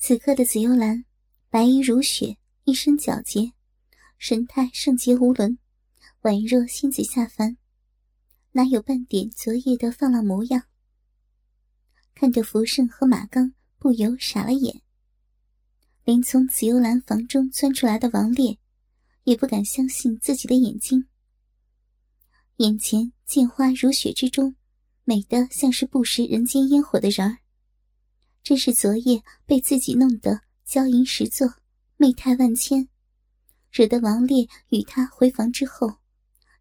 此刻的紫幽兰，白衣如雪，一身皎洁，神态圣洁无伦，宛若仙子下凡，哪有半点昨夜的放浪模样？看着福胜和马刚，不由傻了眼。连从紫幽兰房中钻出来的王烈，也不敢相信自己的眼睛。眼前见花如雪之中，美得像是不食人间烟火的人儿。真是昨夜被自己弄得娇吟十作，媚态万千，惹得王烈与他回房之后，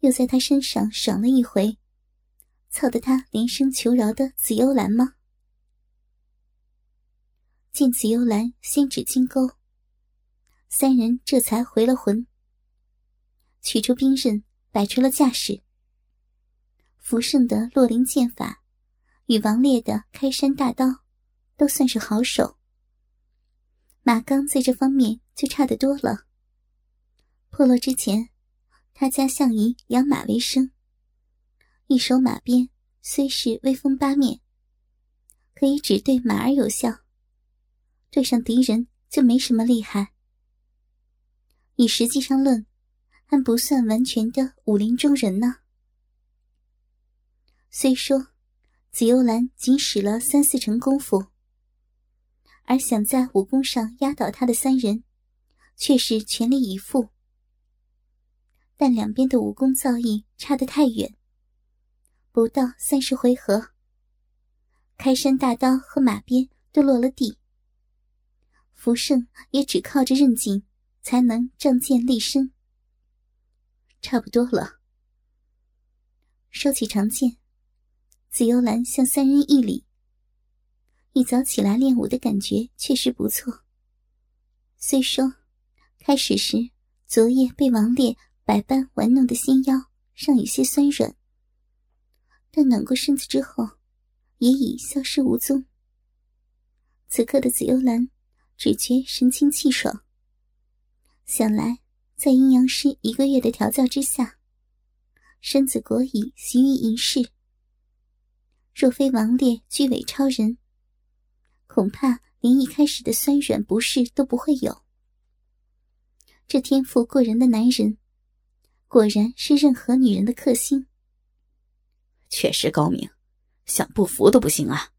又在他身上爽了一回，操得他连声求饶的紫幽兰吗？见紫幽兰先指金钩，三人这才回了魂，取出兵刃，摆出了架势。福胜的洛灵剑法，与王烈的开山大刀。都算是好手。马刚在这方面就差得多了。破落之前，他家向以养马为生，一手马鞭虽是威风八面，可以只对马儿有效，对上敌人就没什么厉害。以实际上论，还不算完全的武林中人呢。虽说紫幽兰仅使了三四成功夫。而想在武功上压倒他的三人，却是全力以赴。但两边的武功造诣差得太远，不到三十回合，开山大刀和马鞭都落了地。福胜也只靠着韧劲，才能仗剑立身。差不多了，收起长剑，紫幽兰向三人一礼。一早起来练武的感觉确实不错。虽说开始时昨夜被王烈百般玩弄的纤腰尚有些酸软，但暖过身子之后也已消失无踪。此刻的紫幽兰只觉神清气爽。想来在阴阳师一个月的调教之下，身子果已习于隐世。若非王烈居尾超人。恐怕连一开始的酸软不适都不会有。这天赋过人的男人，果然是任何女人的克星。确实高明，想不服都不行啊！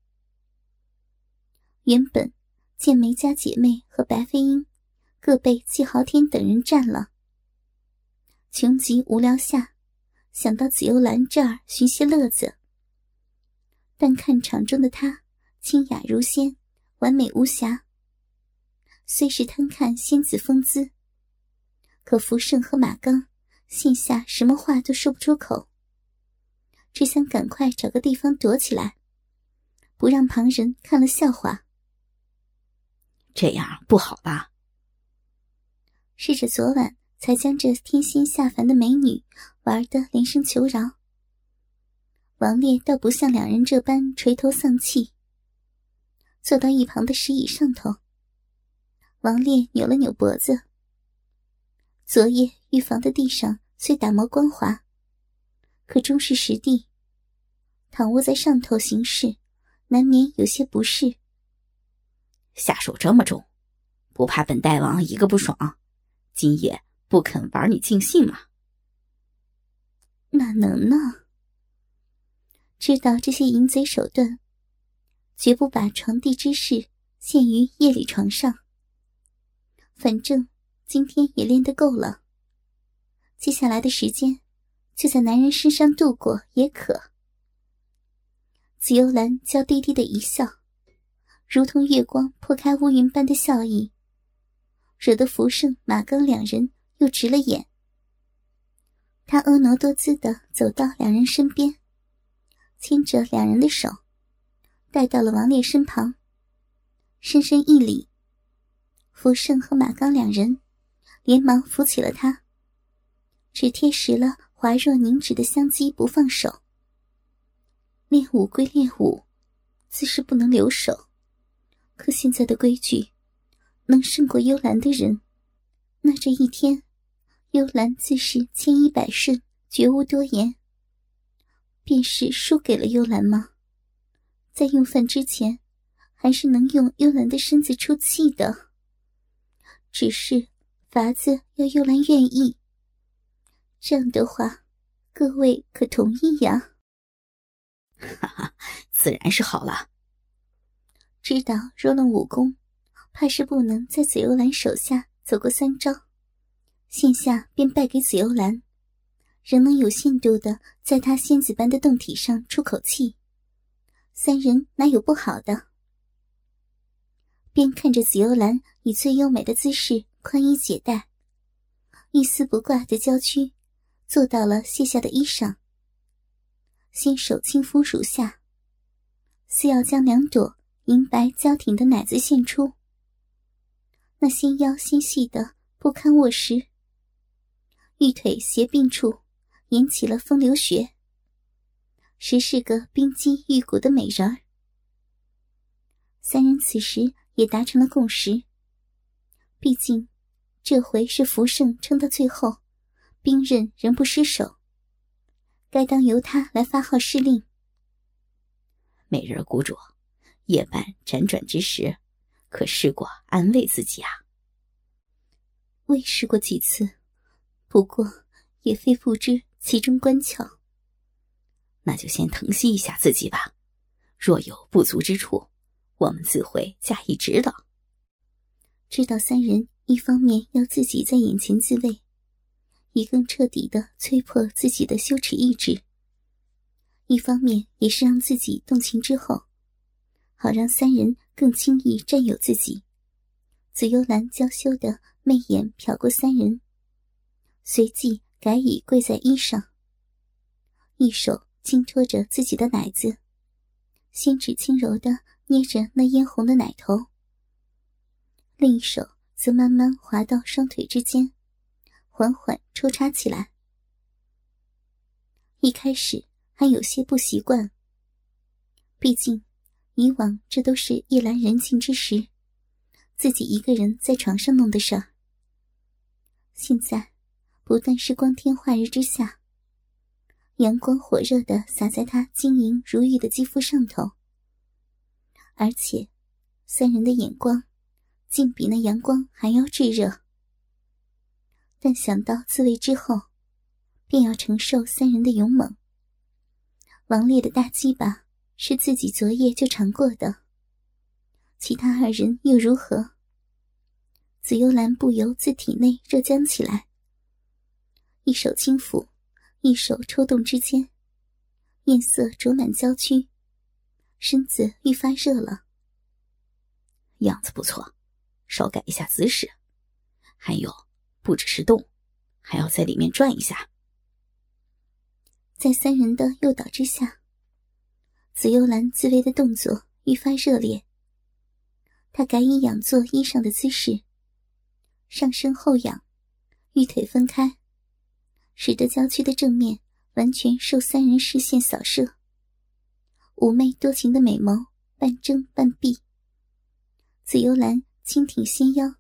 原本见梅家姐妹和白飞鹰各被季豪天等人占了，穷极无聊下，想到紫幽兰这儿寻些乐子。但看场中的她。清雅如仙，完美无瑕。虽是贪看仙子风姿，可福胜和马刚现下什么话都说不出口，只想赶快找个地方躲起来，不让旁人看了笑话。这样不好吧？试着昨晚才将这天仙下凡的美女玩得连声求饶。王烈倒不像两人这般垂头丧气。坐到一旁的石椅上头，王烈扭了扭脖子。昨夜预防的地上虽打磨光滑，可终是实地，躺卧在上头行事，难免有些不适。下手这么重，不怕本大王一个不爽，今夜不肯玩你尽兴吗？哪能呢？知道这些淫贼手段。绝不把床地之事限于夜里床上。反正今天也练得够了，接下来的时间就在男人身上度过也可。紫幽兰娇滴滴的一笑，如同月光破开乌云般的笑意，惹得福胜、马刚两人又直了眼。他婀娜多姿的走到两人身边，牵着两人的手。带到了王烈身旁，深深一礼。福胜和马刚两人连忙扶起了他，只贴实了滑若凝脂的香肌不放手。练武归练武，自是不能留手。可现在的规矩，能胜过幽兰的人，那这一天，幽兰自是千依百顺，绝无多言。便是输给了幽兰吗？在用饭之前，还还是能用幽兰的身子出气的。只是法子要幽兰愿意。这样的话，各位可同意呀？哈哈，自然是好了。知道若论武功，怕是不能在紫幽兰手下走过三招，现下便败给紫幽兰，仍能有限度的在她仙子般的胴体上出口气，三人哪有不好的？便看着紫幽兰以最优美的姿势宽衣解带，一丝不挂的娇躯，坐到了卸下的衣裳，先手轻抚乳下，似要将两朵银白娇挺的奶子现出。那纤腰纤细的不堪握实，玉腿斜并处引起了风流穴，实是个冰肌玉骨的美人儿。三人此时。也达成了共识。毕竟，这回是福胜撑到最后，兵刃仍不失手，该当由他来发号施令。美人谷主，夜半辗转之时，可试过安慰自己啊？未试过几次，不过也非不知其中关窍。那就先疼惜一下自己吧，若有不足之处。我们自会加以指导。知道三人一方面要自己在眼前自慰，以更彻底的摧破自己的羞耻意志；一方面也是让自己动情之后，好让三人更轻易占有自己。紫幽兰娇羞的媚眼瞟过三人，随即改以跪在衣上，一手轻托着自己的奶子，纤指轻柔的。捏着那嫣红的奶头，另一手则慢慢滑到双腿之间，缓缓抽插起来。一开始还有些不习惯，毕竟以往这都是夜阑人静之时，自己一个人在床上弄的事儿。现在不但是光天化日之下，阳光火热的洒在他晶莹如玉的肌肤上头。而且，三人的眼光竟比那阳光还要炙热。但想到自卫之后，便要承受三人的勇猛。王烈的大鸡巴是自己昨夜就尝过的，其他二人又如何？紫幽兰不由自体内热僵起来，一手轻抚，一手抽动之间，面色灼满娇躯。身子愈发热了，样子不错，稍改一下姿势。还有，不只是动，还要在里面转一下。在三人的诱导之下，紫幽兰自慰的动作愈发热烈。她改以仰坐衣上的姿势，上身后仰，玉腿分开，使得郊区的正面完全受三人视线扫射。妩媚多情的美眸，半睁半闭。紫幽兰轻挺纤腰，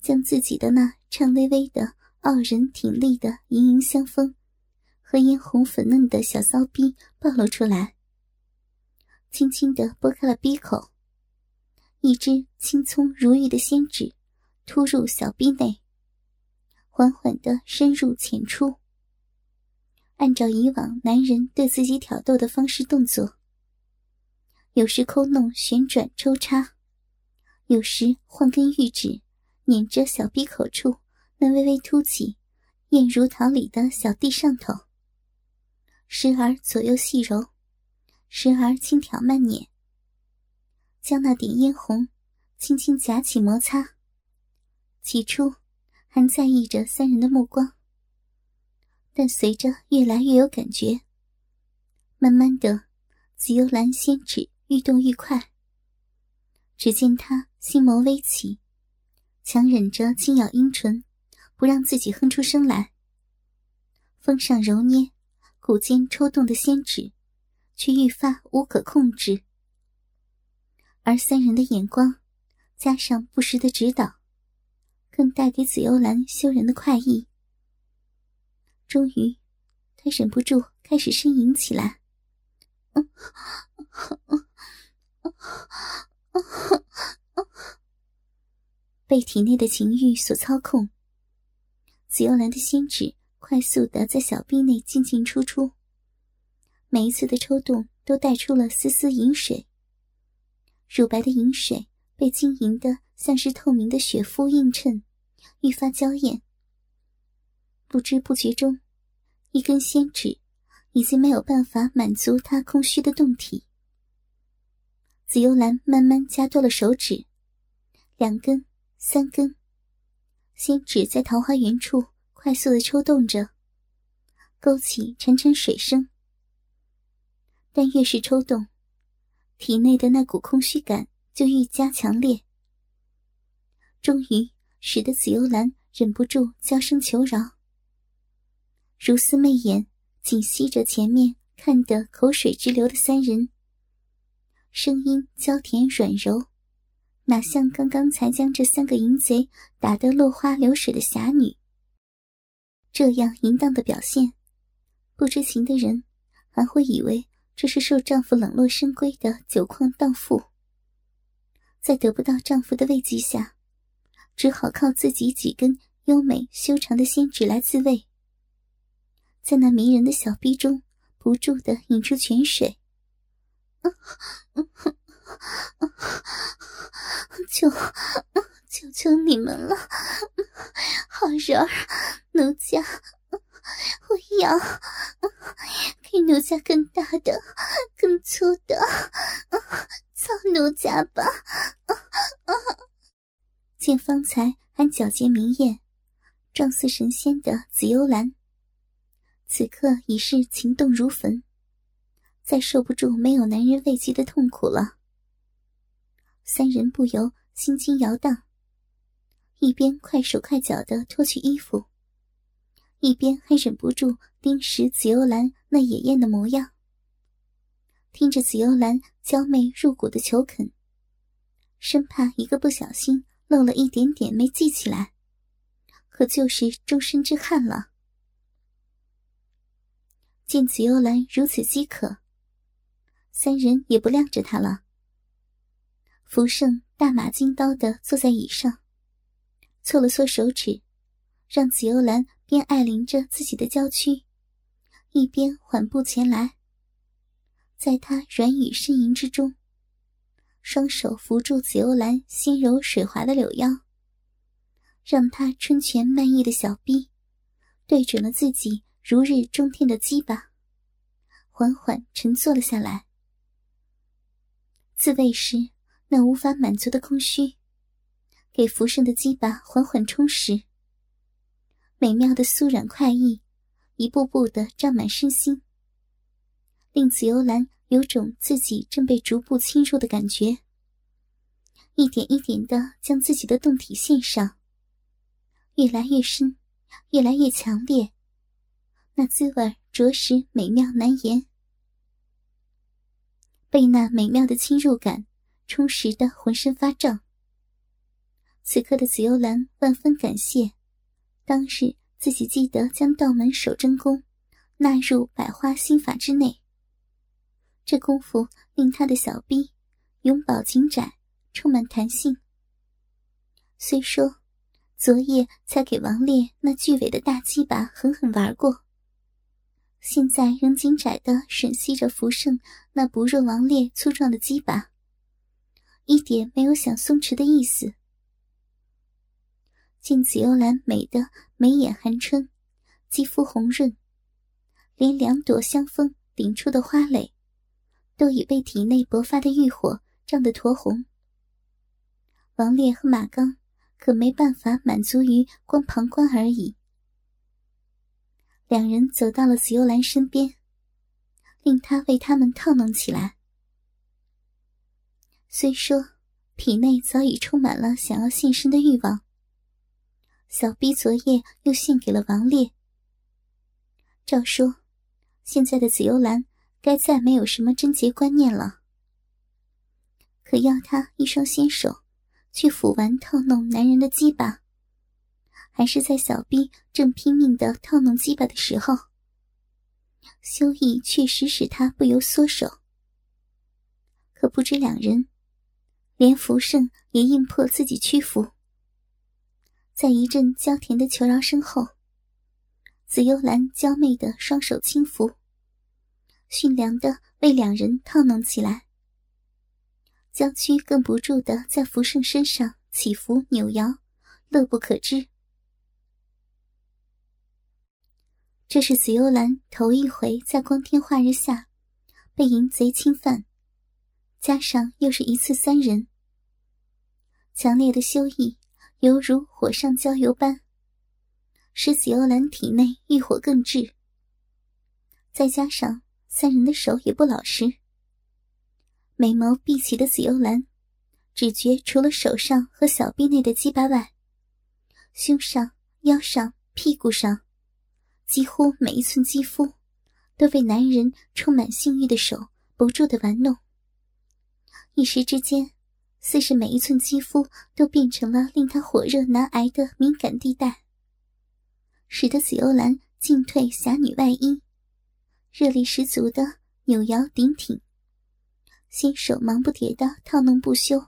将自己的那颤巍巍的傲人挺立的盈盈香风和嫣红粉嫩的小骚逼暴露出来，轻轻的拨开了逼口，一只青葱如玉的仙指突入小逼内，缓缓的深入浅出。按照以往男人对自己挑逗的方式动作。有时抠弄、旋转、抽插，有时换根玉指捻着小鼻口处那微微凸起、艳如桃李的小地上头，时而左右细揉，时而轻挑慢捻，将那点嫣红轻轻夹起摩擦。起初还在意着三人的目光，但随着越来越有感觉，慢慢的，紫幽兰仙指。愈动愈快。只见他心眸微起，强忍着轻咬阴唇，不让自己哼出声来。风上揉捏，骨间抽动的仙指，却愈发无可控制。而三人的眼光，加上不时的指导，更带给紫幽兰羞人的快意。终于，他忍不住开始呻吟起来。被体内的情欲所操控，紫幽兰的仙指快速的在小臂内进进出出，每一次的抽动都带出了丝丝银水。乳白的银水被晶莹的像是透明的雪肤映衬，愈发娇艳。不知不觉中，一根仙指已经没有办法满足他空虚的胴体。紫幽兰慢慢加多了手指，两根、三根，仙指在桃花源处快速的抽动着，勾起潺潺水声。但越是抽动，体内的那股空虚感就愈加强烈，终于使得紫幽兰忍不住娇声求饶。如丝媚眼紧吸着前面看得口水直流的三人，声音娇甜软柔，哪像刚刚才将这三个淫贼打得落花流水的侠女。这样淫荡的表现，不知情的人还会以为这是受丈夫冷落深闺的酒矿荡妇，在得不到丈夫的慰藉下，只好靠自己几根优美修长的仙指来自慰。在那迷人的小臂中，不住的引出泉水。求求求你们了，好人儿，奴家，我要给奴家更大的、更粗的，操奴家吧！见方才还皎洁明艳、状似神仙的紫幽兰。此刻已是情动如焚，再受不住没有男人慰藉的痛苦了。三人不由心惊摇荡，一边快手快脚的脱去衣服，一边还忍不住盯实紫幽兰那野艳的模样。听着紫幽兰娇媚入骨的求恳，生怕一个不小心漏了一点点没记起来，可就是终身之憾了。见紫幽兰如此饥渴，三人也不晾着她了。福盛大马金刀的坐在椅上，搓了搓手指，让紫幽兰边爱怜着自己的娇躯，一边缓步前来。在他软语呻吟之中，双手扶住紫幽兰心柔水滑的柳腰，让她春泉漫溢的小臂对准了自己。如日中天的鸡巴，缓缓沉坐了下来。自慰时那无法满足的空虚，给浮生的鸡巴缓缓充实。美妙的酥软快意，一步步的胀满身心，令紫幽兰有种自己正被逐步侵入的感觉。一点一点的将自己的胴体献上，越来越深，越来越强烈。那滋味着实美妙难言，被那美妙的侵入感充实的浑身发胀。此刻的紫幽兰万分感谢当日自己记得将道门守真功纳入百花心法之内，这功夫令她的小臂永葆紧窄，充满弹性。虽说昨夜才给王烈那巨尾的大鸡巴狠狠玩过。现在仍紧窄的吮吸着福盛那不若王烈粗壮的鸡巴，一点没有想松弛的意思。见紫幽兰美的眉眼含春，肌肤红润，连两朵香风顶出的花蕾，都已被体内勃发的欲火胀得酡红。王烈和马刚可没办法满足于光旁观而已。两人走到了紫幽兰身边，令他为他们套弄起来。虽说体内早已充满了想要献身的欲望，小逼昨夜又献给了王烈。照说，现在的紫幽兰该再没有什么贞洁观念了。可要她一双纤手去抚玩套弄男人的鸡巴。还是在小逼正拼命的套弄鸡巴的时候，修意确实使他不由缩手。可不知两人连福胜也硬迫自己屈服。在一阵娇甜的求饶声后，紫幽兰娇媚的双手轻抚，驯良的为两人套弄起来。娇躯更不住的在福胜身上起伏扭摇，乐不可支。这是紫幽兰头一回在光天化日下被淫贼侵犯，加上又是一次三人，强烈的羞意犹如火上浇油般，使紫幽兰体内欲火更炽。再加上三人的手也不老实。美眸闭起的紫幽兰，只觉除了手上和小臂内的鸡巴外，胸上、腰上、屁股上，几乎每一寸肌肤，都被男人充满性欲的手不住的玩弄。一时之间，似是每一寸肌肤都变成了令他火热难挨的敏感地带，使得紫幽兰进退侠女外衣，热力十足的扭摇顶挺。新手忙不迭的套弄不休，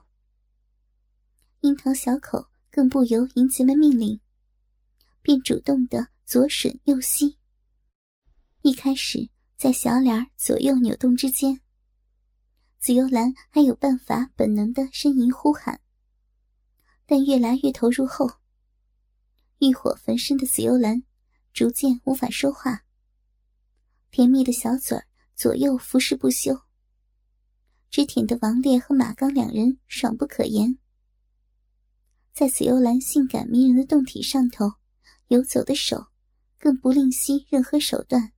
樱桃小口更不由淫贼们命令，便主动的左吮右吸。一开始在小脸左右扭动之间，紫幽兰还有办法本能的呻吟呼喊，但越来越投入后，欲火焚身的紫幽兰逐渐无法说话，甜蜜的小嘴左右服侍不休。只舔得王烈和马刚两人爽不可言，在紫幽兰性感迷人的胴体上头游走的手，更不吝惜任何手段。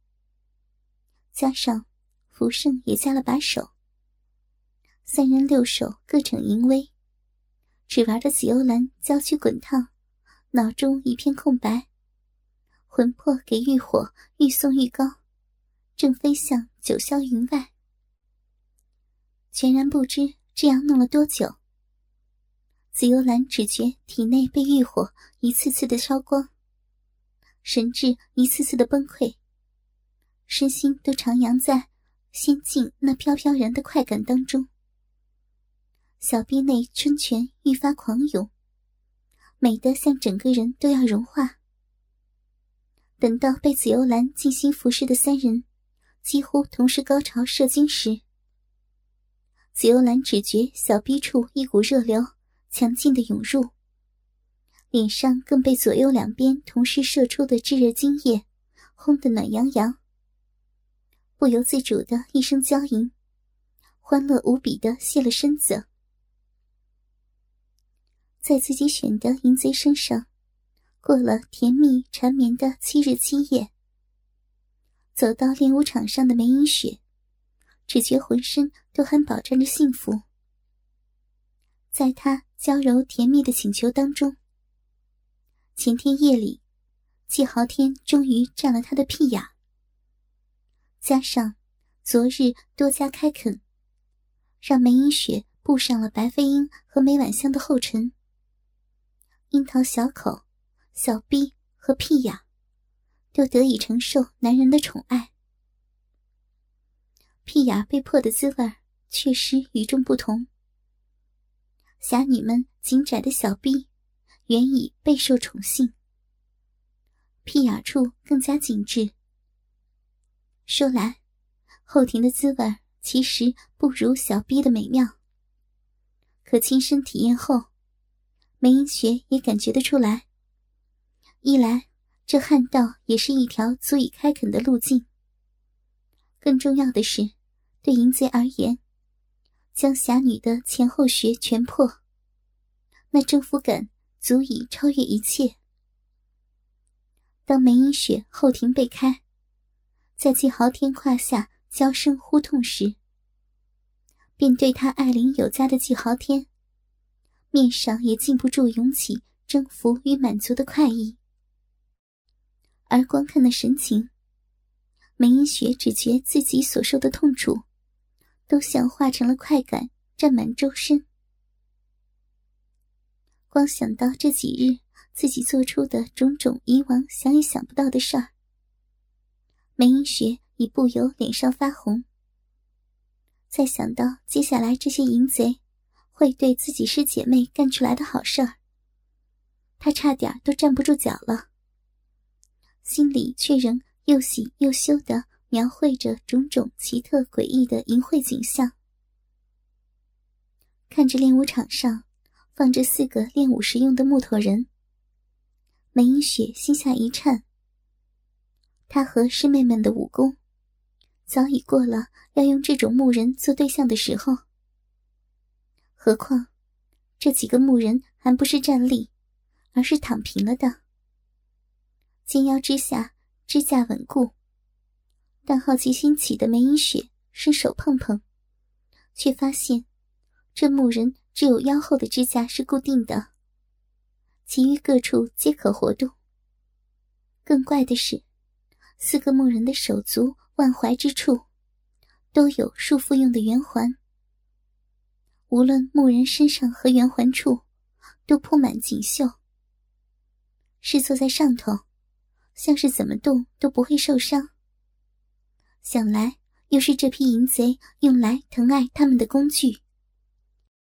加上福胜也加了把手，三人六手各逞淫威，只玩的紫幽兰娇躯滚烫，脑中一片空白，魂魄给欲火愈送愈高，正飞向九霄云外。全然不知这样弄了多久。紫幽兰只觉体内被欲火一次次的烧光，神智一次次的崩溃，身心都徜徉在仙境那飘飘然的快感当中。小臂内春泉愈发狂涌，美得像整个人都要融化。等到被紫幽兰精心服侍的三人几乎同时高潮射精时，紫幽兰只觉小臂处一股热流强劲的涌入，脸上更被左右两边同时射出的炙热精液烘得暖洋洋，不由自主的一声娇吟，欢乐无比的卸了身子，在自己选的淫贼身上过了甜蜜缠绵的七日七夜，走到练武场上的梅影雪。只觉浑身都还饱蘸着幸福，在他娇柔甜蜜的请求当中，前天夜里，季豪天终于占了他的屁眼，加上昨日多加开垦，让梅影雪步上了白飞鹰和梅婉香的后尘。樱桃小口、小臂和屁眼，都得以承受男人的宠爱。屁眼被破的滋味确实与众不同。侠女们紧窄的小臂，原已备受宠幸，屁眼处更加紧致。说来，后庭的滋味其实不如小臂的美妙。可亲身体验后，梅英雪也感觉得出来。一来，这旱道也是一条足以开垦的路径；更重要的是。对淫贼而言，将侠女的前后穴全破，那征服感足以超越一切。当梅影雪后庭被开，在季豪天胯下娇声呼痛时，便对他爱怜有加的季豪天，面上也禁不住涌起征服与满足的快意。而观看的神情，梅英雪只觉自己所受的痛楚。都像化成了快感，占满周身。光想到这几日自己做出的种种以往想也想不到的事儿，梅英雪已不由脸上发红。再想到接下来这些淫贼会对自己师姐妹干出来的好事儿，他差点都站不住脚了，心里却仍又喜又羞的描绘着种种奇特诡异的淫秽景象。看着练武场上放着四个练武时用的木头人，梅英雪心下一颤。她和师妹们的武功，早已过了要用这种木人做对象的时候。何况，这几个木人还不是站立，而是躺平了的。肩腰之下支架稳固，但好奇心起的梅英雪伸手碰碰，却发现。这木人只有腰后的支架是固定的，其余各处皆可活动。更怪的是，四个木人的手足腕踝之处，都有束缚用的圆环。无论木人身上和圆环处，都铺满锦绣。是坐在上头，像是怎么动都不会受伤。想来又是这批淫贼用来疼爱他们的工具。